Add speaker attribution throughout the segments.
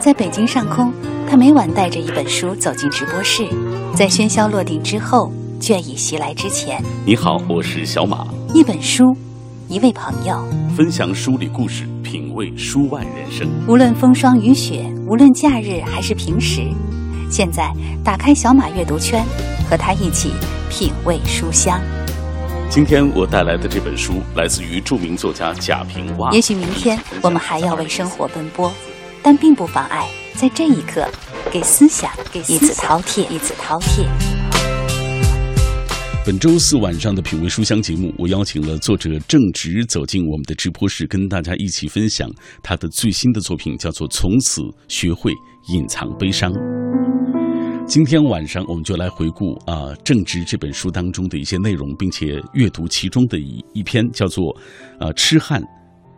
Speaker 1: 在北京上空，他每晚带着一本书走进直播室，在喧嚣落定之后，倦意袭来之前，
Speaker 2: 你好，我是小马。
Speaker 1: 一本书，一位朋友，
Speaker 2: 分享书里故事，品味书外人生。
Speaker 1: 无论风霜雨雪，无论假日还是平时，现在打开小马阅读圈，和他一起品味书香。
Speaker 2: 今天我带来的这本书来自于著名作家贾平凹。
Speaker 1: 也许明天我们还要为生活奔波，但并不妨碍在这一刻给思想给一次饕餮，一次饕餮。
Speaker 2: 本周四晚上的品味书香节目，我邀请了作者郑直走进我们的直播室，跟大家一起分享他的最新的作品，叫做《从此学会隐藏悲伤》。今天晚上我们就来回顾啊《正直》这本书当中的一些内容，并且阅读其中的一一篇叫做《呃痴汉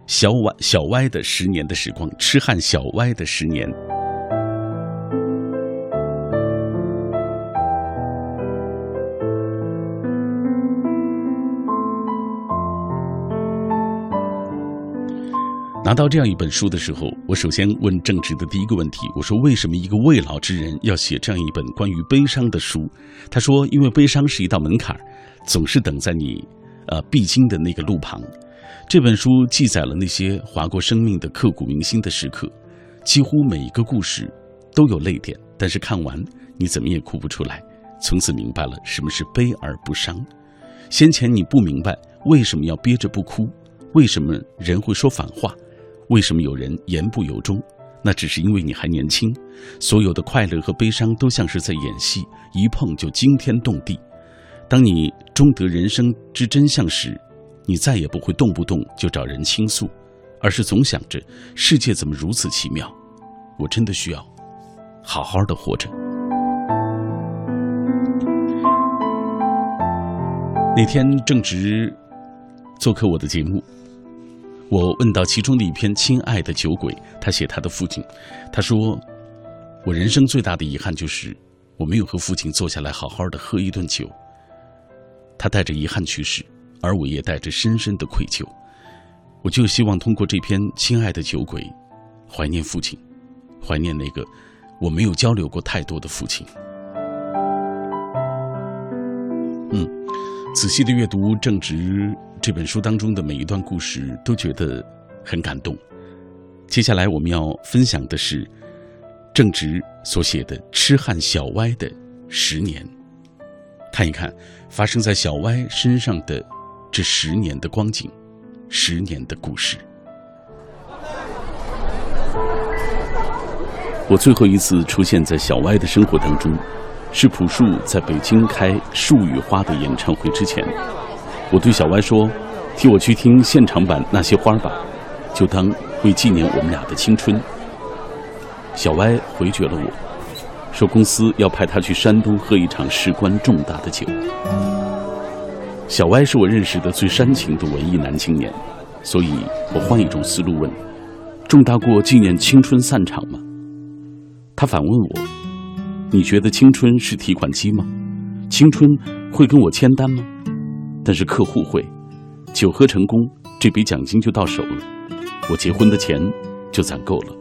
Speaker 2: 小歪小歪的十年的时光》，痴汉小歪的十年。拿到这样一本书的时候，我首先问正直的第一个问题：我说，为什么一个未老之人要写这样一本关于悲伤的书？他说，因为悲伤是一道门槛，总是等在你，呃，必经的那个路旁。这本书记载了那些划过生命的刻骨铭心的时刻，几乎每一个故事都有泪点，但是看完你怎么也哭不出来。从此明白了什么是悲而不伤。先前你不明白为什么要憋着不哭，为什么人会说反话。为什么有人言不由衷？那只是因为你还年轻，所有的快乐和悲伤都像是在演戏，一碰就惊天动地。当你终得人生之真相时，你再也不会动不动就找人倾诉，而是总想着世界怎么如此奇妙，我真的需要好好的活着。那天正值做客我的节目。我问到其中的一篇《亲爱的酒鬼》，他写他的父亲，他说：“我人生最大的遗憾就是我没有和父亲坐下来好好的喝一顿酒。”他带着遗憾去世，而我也带着深深的愧疚。我就希望通过这篇《亲爱的酒鬼》，怀念父亲，怀念那个我没有交流过太多的父亲。仔细的阅读正直。这本书当中的每一段故事都觉得很感动。接下来我们要分享的是正直所写的《痴汉小歪的十年》，看一看发生在小歪身上的这十年的光景，十年的故事。我最后一次出现在小歪的生活当中，是朴树在北京开《树与花》的演唱会之前。我对小歪说：“替我去听现场版那些花吧，就当为纪念我们俩的青春。”小歪回绝了我，说公司要派他去山东喝一场事关重大的酒。小歪是我认识的最煽情的文艺男青年，所以我换一种思路问：“重大过纪念青春散场吗？”他反问我：“你觉得青春是提款机吗？青春会跟我签单吗？”但是客户会，酒喝成功，这笔奖金就到手了，我结婚的钱就攒够了。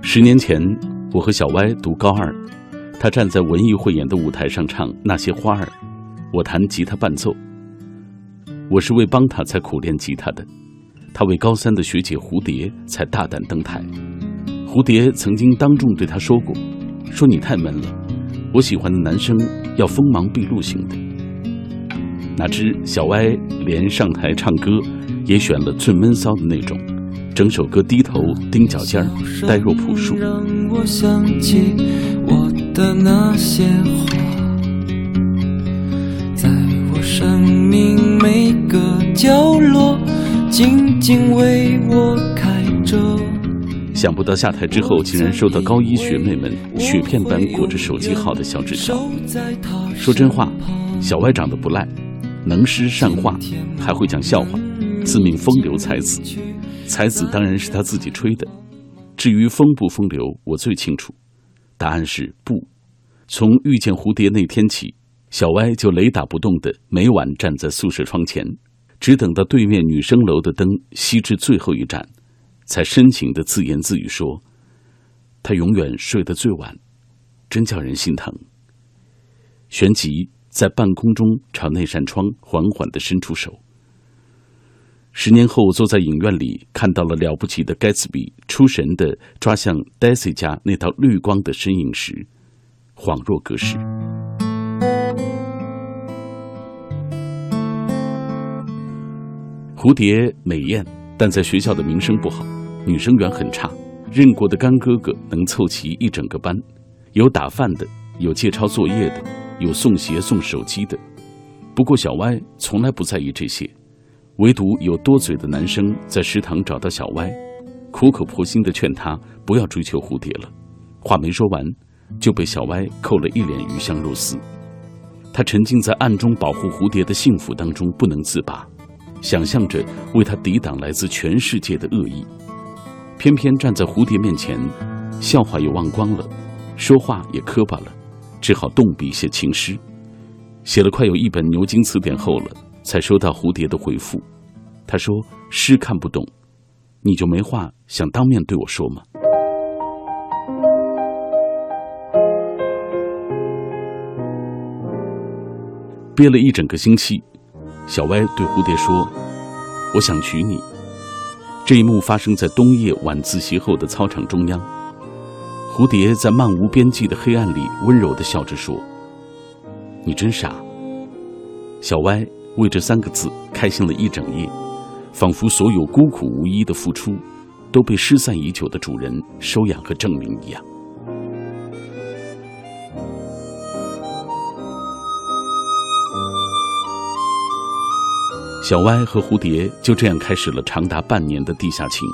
Speaker 2: 十年前，我和小歪读高二，他站在文艺汇演的舞台上唱《那些花儿》，我弹吉他伴奏。我是为帮他才苦练吉他的，他为高三的学姐蝴蝶才大胆登台。蝴蝶曾经当众对他说过。说你太闷了，我喜欢的男生要锋芒毕露型的。哪知小歪连上台唱歌，也选了最闷骚的那种，整首歌低头盯脚尖儿，呆若朴树。让我想起我的那些花，在我生命每个角落，静静为我开着。想不到下台之后，竟然收到高一学妹们雪片般裹着手机号的小纸条。说真话，小歪长得不赖，能诗善画，还会讲笑话，自命风流才子。才子当然是他自己吹的。至于风不风流，我最清楚。答案是不。从遇见蝴蝶那天起，小歪就雷打不动的每晚站在宿舍窗前，只等到对面女生楼的灯熄至最后一盏，才深情的自言自语说：“他永远睡得最晚，真叫人心疼。”旋即在半空中朝那扇窗缓缓的伸出手。十年后，坐在影院里，看到了了不起的盖茨比出神的抓向 Daisy 家那道绿光的身影时，恍若隔世。蝴蝶美艳，但在学校的名声不好，女生缘很差。认过的干哥哥能凑齐一整个班，有打饭的，有借抄作业的，有送鞋送手机的。不过小歪从来不在意这些。唯独有多嘴的男生在食堂找到小歪，苦口婆心的劝他不要追求蝴蝶了。话没说完，就被小歪扣了一脸鱼香肉丝。他沉浸在暗中保护蝴蝶的幸福当中不能自拔，想象着为他抵挡来自全世界的恶意。偏偏站在蝴蝶面前，笑话也忘光了，说话也磕巴了，只好动笔写情诗，写了快有一本牛津词典厚了。才收到蝴蝶的回复，他说：“诗看不懂，你就没话想当面对我说吗？”憋了一整个星期，小歪对蝴蝶说：“我想娶你。”这一幕发生在冬夜晚自习后的操场中央，蝴蝶在漫无边际的黑暗里温柔的笑着说：“你真傻。”小歪。为这三个字开心了一整夜，仿佛所有孤苦无依的付出，都被失散已久的主人收养和证明一样。小歪和蝴蝶就这样开始了长达半年的地下情。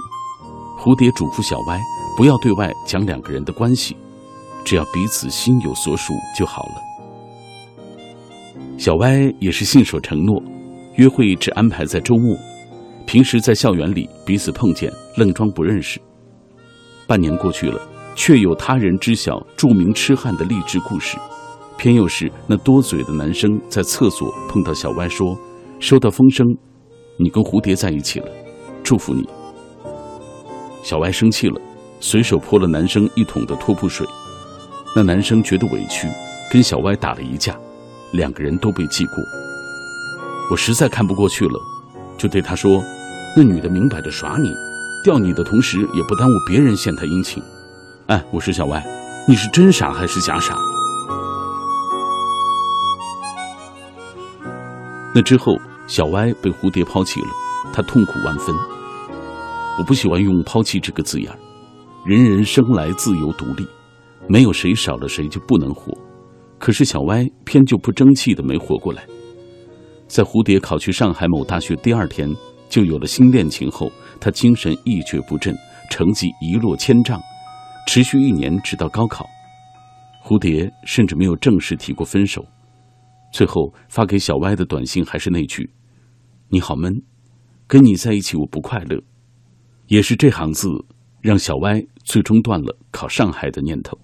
Speaker 2: 蝴蝶嘱咐小歪不要对外讲两个人的关系，只要彼此心有所属就好了。小歪也是信守承诺，约会只安排在周末，平时在校园里彼此碰见，愣装不认识。半年过去了，却有他人知晓著名痴汉的励志故事，偏又是那多嘴的男生在厕所碰到小歪说：“收到风声，你跟蝴蝶在一起了，祝福你。”小歪生气了，随手泼了男生一桶的拖布水，那男生觉得委屈，跟小歪打了一架。两个人都被记过，我实在看不过去了，就对他说：“那女的明摆着耍你，钓你的同时也不耽误别人献她殷勤。”哎，我说小歪，你是真傻还是假傻？那之后，小歪被蝴蝶抛弃了，他痛苦万分。我不喜欢用“抛弃”这个字眼人人生来自由独立，没有谁少了谁就不能活。可是小歪偏就不争气的没活过来，在蝴蝶考去上海某大学第二天就有了新恋情后，他精神一蹶不振，成绩一落千丈，持续一年直到高考，蝴蝶甚至没有正式提过分手，最后发给小歪的短信还是那句：“你好闷，跟你在一起我不快乐。”也是这行字让小歪最终断了考上海的念头。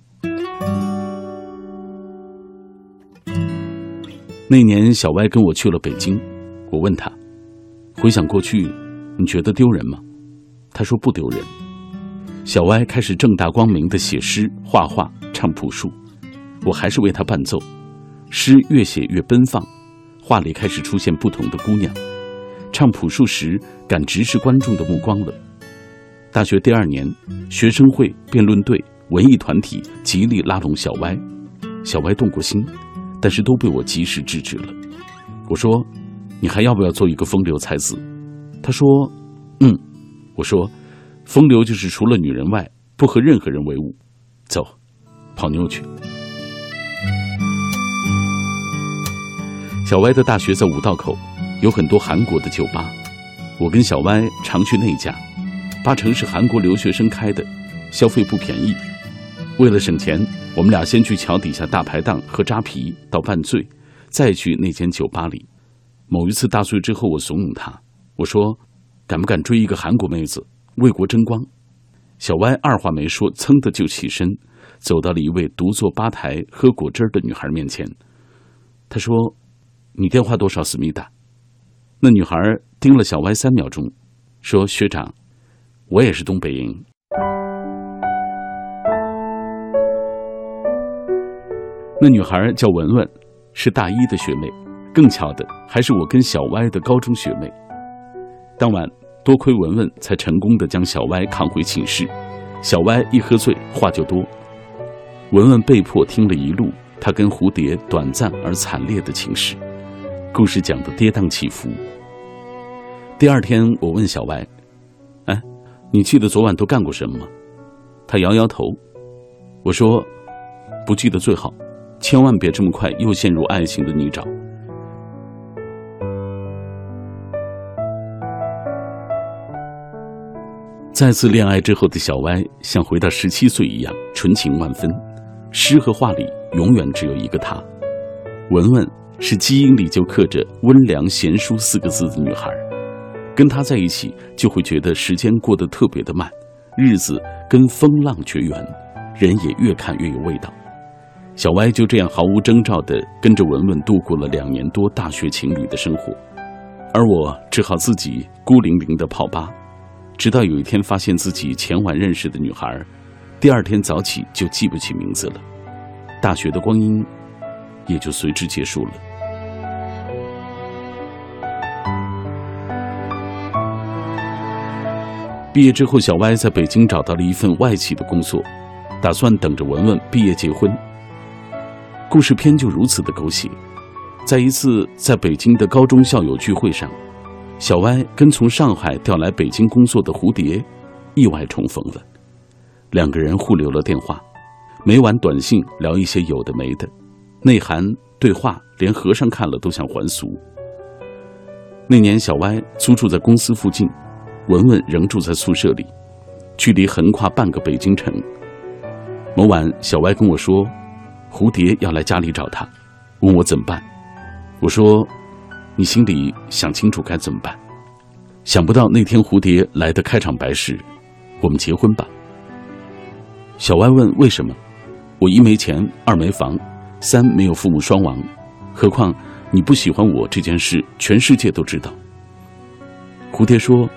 Speaker 2: 那年，小歪跟我去了北京。我问他：“回想过去，你觉得丢人吗？”他说：“不丢人。”小歪开始正大光明的写诗、画画、唱朴树。我还是为他伴奏。诗越写越奔放，画里开始出现不同的姑娘。唱朴树时，敢直视观众的目光了。大学第二年，学生会、辩论队、文艺团体极力拉拢小歪，小歪动过心。但是都被我及时制止了。我说：“你还要不要做一个风流才子？”他说：“嗯。”我说：“风流就是除了女人外，不和任何人为伍。”走，泡妞去。小歪的大学在五道口，有很多韩国的酒吧。我跟小歪常去那家，八成是韩国留学生开的，消费不便宜。为了省钱，我们俩先去桥底下大排档喝扎啤到半醉，再去那间酒吧里。某一次大醉之后，我怂恿他，我说：“敢不敢追一个韩国妹子，为国争光？”小歪二话没说，噌的就起身，走到了一位独坐吧台喝果汁的女孩面前。他说：“你电话多少？思密达。”那女孩盯了小歪三秒钟，说：“学长，我也是东北人。”那女孩叫文文，是大一的学妹。更巧的还是我跟小歪的高中学妹。当晚多亏文文，才成功的将小歪扛回寝室。小歪一喝醉，话就多。文文被迫听了一路他跟蝴蝶短暂而惨烈的情史，故事讲的跌宕起伏。第二天，我问小歪：“哎，你记得昨晚都干过什么吗？”他摇摇头。我说：“不记得最好，千万别这么快又陷入爱情的泥沼。”再次恋爱之后的小歪，像回到十七岁一样纯情万分。诗和画里永远只有一个她。文文是基因里就刻着温良贤淑四个字的女孩，跟她在一起就会觉得时间过得特别的慢，日子跟风浪绝缘，人也越看越有味道。小歪就这样毫无征兆地跟着文文度过了两年多大学情侣的生活，而我只好自己孤零零地泡吧，直到有一天发现自己前晚认识的女孩。第二天早起就记不起名字了，大学的光阴也就随之结束了。毕业之后，小歪在北京找到了一份外企的工作，打算等着文文毕业结婚。故事片就如此的狗血，在一次在北京的高中校友聚会上，小歪跟从上海调来北京工作的蝴蝶意外重逢了。两个人互留了电话，每晚短信聊一些有的没的，内涵对话连和尚看了都想还俗。那年小歪租住在公司附近，文文仍住在宿舍里，距离横跨半个北京城。某晚，小歪跟我说，蝴蝶要来家里找他，问我怎么办。我说，你心里想清楚该怎么办。想不到那天蝴蝶来的开场白是，我们结婚吧。小歪问：“为什么？我一没钱，二没房，三没有父母双亡，何况你不喜欢我这件事，全世界都知道。”蝴蝶说：“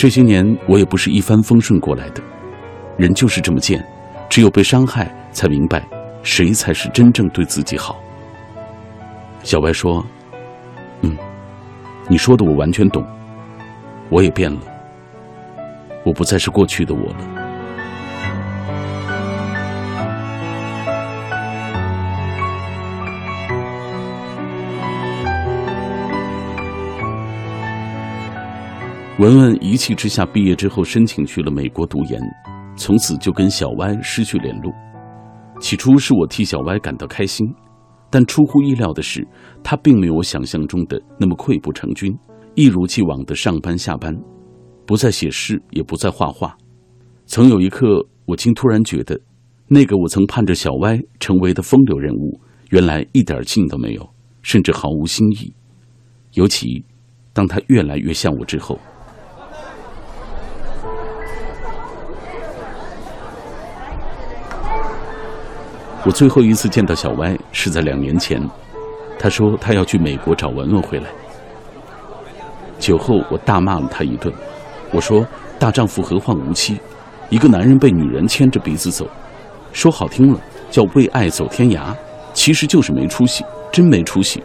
Speaker 2: 这些年我也不是一帆风顺过来的，人就是这么贱，只有被伤害，才明白谁才是真正对自己好。”小白说：“嗯，你说的我完全懂，我也变了，我不再是过去的我了。”文文一气之下，毕业之后申请去了美国读研，从此就跟小歪失去联络。起初是我替小歪感到开心，但出乎意料的是，他并没有我想象中的那么溃不成军，一如既往的上班下班，不再写诗，也不再画画。曾有一刻，我竟突然觉得，那个我曾盼着小歪成为的风流人物，原来一点劲都没有，甚至毫无新意。尤其当他越来越像我之后。我最后一次见到小歪是在两年前，他说他要去美国找文文回来。酒后我大骂了他一顿，我说大丈夫何患无妻？一个男人被女人牵着鼻子走，说好听了叫为爱走天涯，其实就是没出息，真没出息。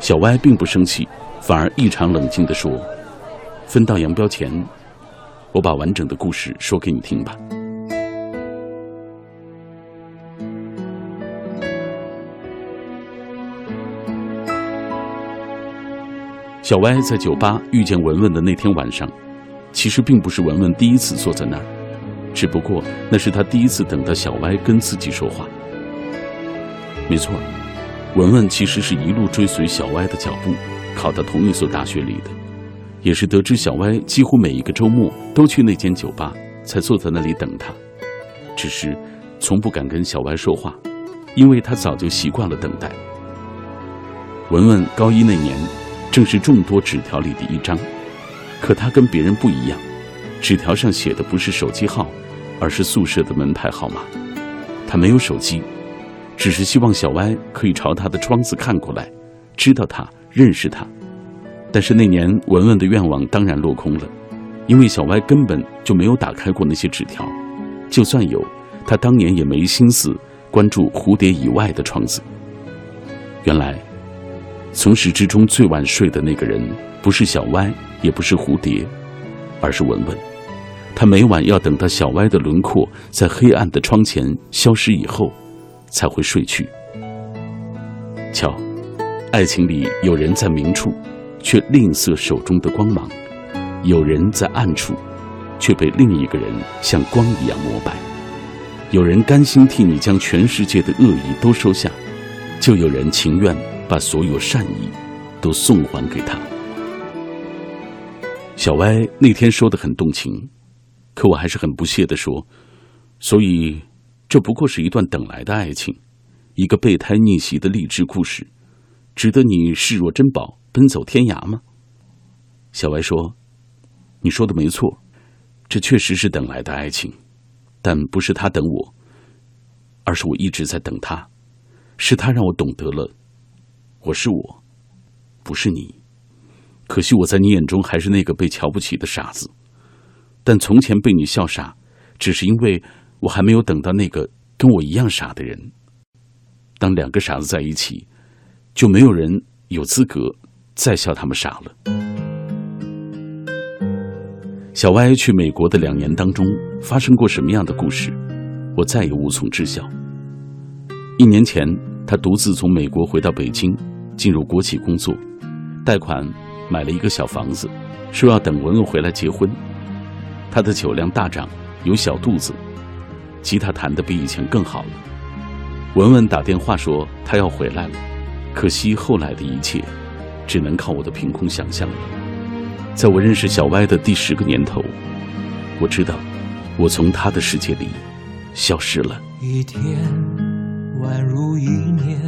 Speaker 2: 小歪并不生气，反而异常冷静地说：“分道扬镳前，我把完整的故事说给你听吧。”小歪在酒吧遇见文文的那天晚上，其实并不是文文第一次坐在那儿，只不过那是他第一次等到小歪跟自己说话。没错，文文其实是一路追随小歪的脚步，考到同一所大学里的，也是得知小歪几乎每一个周末都去那间酒吧，才坐在那里等他。只是从不敢跟小歪说话，因为他早就习惯了等待。文文高一那年。正是众多纸条里的一张，可他跟别人不一样，纸条上写的不是手机号，而是宿舍的门牌号码。他没有手机，只是希望小歪可以朝他的窗子看过来，知道他，认识他。但是那年文文的愿望当然落空了，因为小歪根本就没有打开过那些纸条，就算有，他当年也没心思关注蝴蝶以外的窗子。原来，从始至终最晚睡的那个人，不是小歪，也不是蝴蝶，而是文文。他每晚要等到小歪的轮廓在黑暗的窗前消失以后，才会睡去。瞧，爱情里有人在明处。却吝啬手中的光芒，有人在暗处，却被另一个人像光一样膜拜；有人甘心替你将全世界的恶意都收下，就有人情愿把所有善意都送还给他。小歪那天说的很动情，可我还是很不屑的说：“所以，这不过是一段等来的爱情，一个备胎逆袭的励志故事，值得你视若珍宝。”奔走天涯吗？小歪说：“你说的没错，这确实是等来的爱情，但不是他等我，而是我一直在等他。是他让我懂得了，我是我，不是你。可惜我在你眼中还是那个被瞧不起的傻子。但从前被你笑傻，只是因为我还没有等到那个跟我一样傻的人。当两个傻子在一起，就没有人有资格。”再笑他们傻了。小歪去美国的两年当中发生过什么样的故事，我再也无从知晓。一年前，他独自从美国回到北京，进入国企工作，贷款买了一个小房子，说要等文文回来结婚。他的酒量大涨，有小肚子，吉他弹得比以前更好了。文文打电话说他要回来了，可惜后来的一切。只能靠我的凭空想象了。在我认识小歪的第十个年头，我知道，我从他的世界里消失了。
Speaker 3: 一天宛如一年，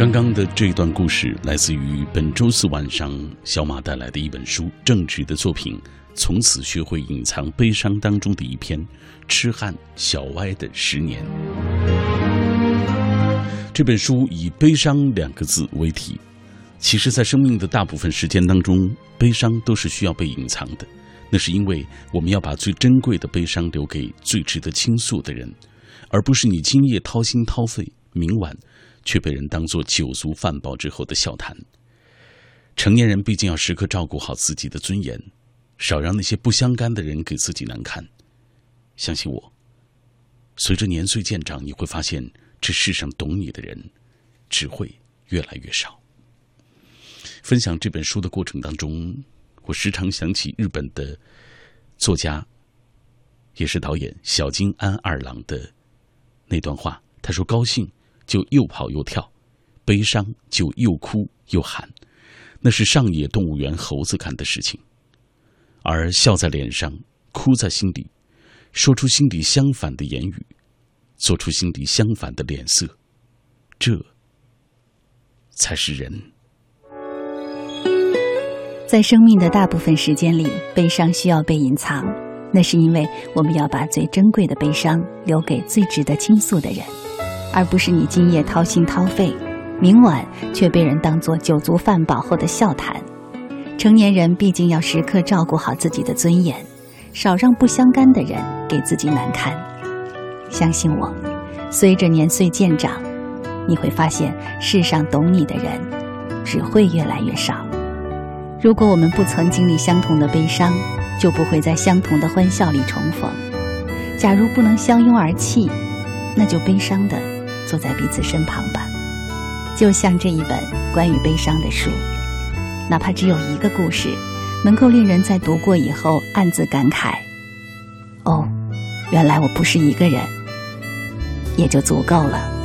Speaker 2: 刚刚的这一段故事来自于本周四晚上小马带来的一本书，正直的作品。从此学会隐藏悲伤当中的一篇《痴汉小歪的十年》。这本书以“悲伤”两个字为题，其实，在生命的大部分时间当中，悲伤都是需要被隐藏的。那是因为我们要把最珍贵的悲伤留给最值得倾诉的人，而不是你今夜掏心掏肺，明晚却被人当作酒足饭饱之后的笑谈。成年人毕竟要时刻照顾好自己的尊严，少让那些不相干的人给自己难堪。相信我，随着年岁渐长，你会发现。这世上懂你的人，只会越来越少。分享这本书的过程当中，我时常想起日本的作家，也是导演小津安二郎的那段话。他说：“高兴就又跑又跳，悲伤就又哭又喊，那是上野动物园猴子干的事情。而笑在脸上，哭在心里，说出心里相反的言语。”做出心底相反的脸色，这才是人。
Speaker 1: 在生命的大部分时间里，悲伤需要被隐藏，那是因为我们要把最珍贵的悲伤留给最值得倾诉的人，而不是你今夜掏心掏肺，明晚却被人当作酒足饭饱后的笑谈。成年人毕竟要时刻照顾好自己的尊严，少让不相干的人给自己难堪。相信我，随着年岁渐长，你会发现世上懂你的人只会越来越少。如果我们不曾经历相同的悲伤，就不会在相同的欢笑里重逢。假如不能相拥而泣，那就悲伤的坐在彼此身旁吧。就像这一本关于悲伤的书，哪怕只有一个故事，能够令人在读过以后暗自感慨：“哦，原来我不是一个人”，也就足够了。